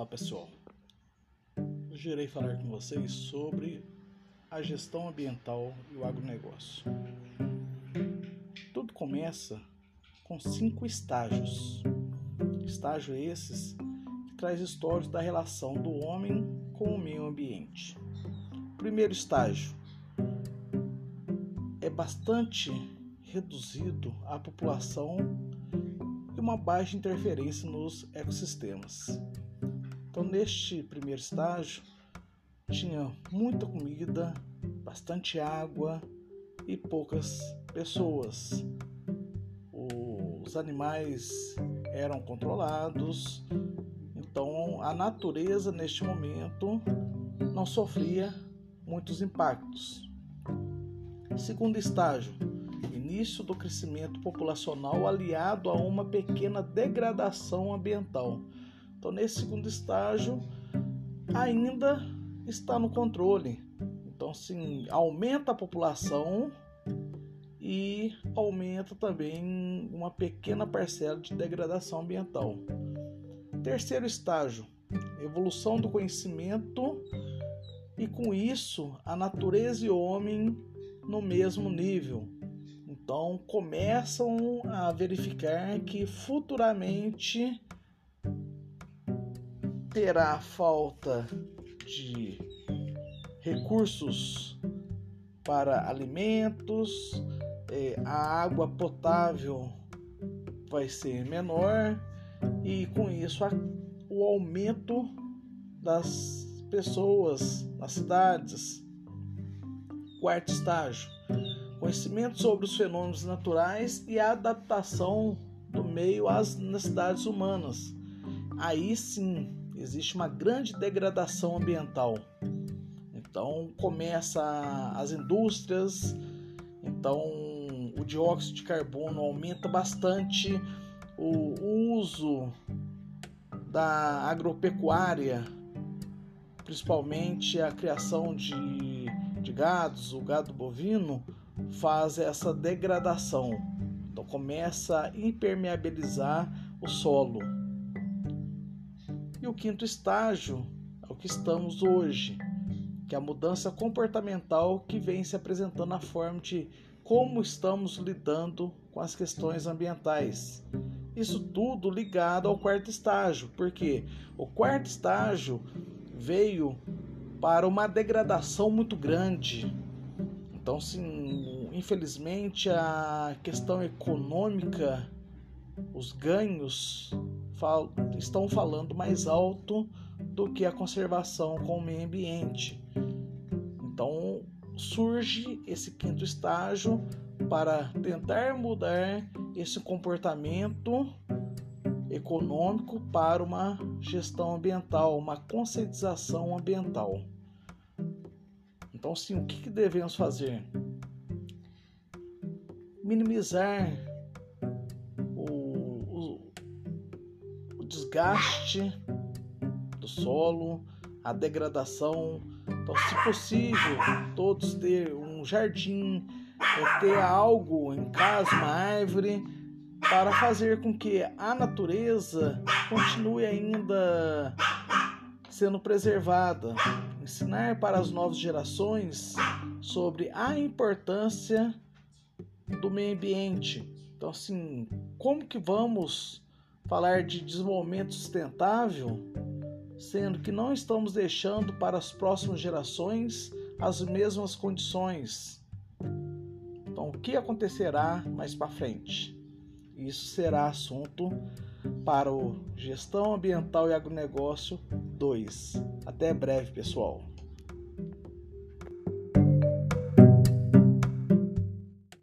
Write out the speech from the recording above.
Olá pessoal, hoje irei falar com vocês sobre a gestão ambiental e o agronegócio. Tudo começa com cinco estágios. Estágio esses que traz histórias da relação do homem com o meio ambiente. Primeiro estágio é bastante reduzido a população e uma baixa interferência nos ecossistemas. Então, neste primeiro estágio, tinha muita comida, bastante água e poucas pessoas. Os animais eram controlados, então a natureza neste momento não sofria muitos impactos. Segundo estágio, início do crescimento populacional aliado a uma pequena degradação ambiental. Então, nesse segundo estágio, ainda está no controle. Então, sim, aumenta a população e aumenta também uma pequena parcela de degradação ambiental. Terceiro estágio, evolução do conhecimento e com isso a natureza e o homem no mesmo nível. Então começam a verificar que futuramente terá falta de recursos para alimentos, é, a água potável vai ser menor e com isso o aumento das pessoas nas cidades. Quarto estágio conhecimento sobre os fenômenos naturais e a adaptação do meio às necessidades humanas. Aí sim existe uma grande degradação ambiental. Então começa as indústrias, então o dióxido de carbono aumenta bastante, o uso da agropecuária, principalmente a criação de, de gados, o gado bovino, faz essa degradação. Então começa a impermeabilizar o solo. E o quinto estágio é o que estamos hoje, que é a mudança comportamental que vem se apresentando na forma de como estamos lidando com as questões ambientais. Isso tudo ligado ao quarto estágio, porque o quarto estágio veio para uma degradação muito grande então, sim, infelizmente, a questão econômica, os ganhos fal estão falando mais alto do que a conservação com o meio ambiente. Então, surge esse quinto estágio para tentar mudar esse comportamento econômico para uma gestão ambiental, uma conscientização ambiental. Então, sim, o que, devemos fazer? Minimizar desgaste do solo, a degradação. Então, se possível, todos ter um jardim, ter algo em casa, uma árvore, para fazer com que a natureza continue ainda sendo preservada, ensinar para as novas gerações sobre a importância do meio ambiente. Então, assim, como que vamos falar de desenvolvimento sustentável, sendo que não estamos deixando para as próximas gerações as mesmas condições? Então, o que acontecerá mais para frente? Isso será assunto para o Gestão Ambiental e Agronegócio 2. Até breve, pessoal.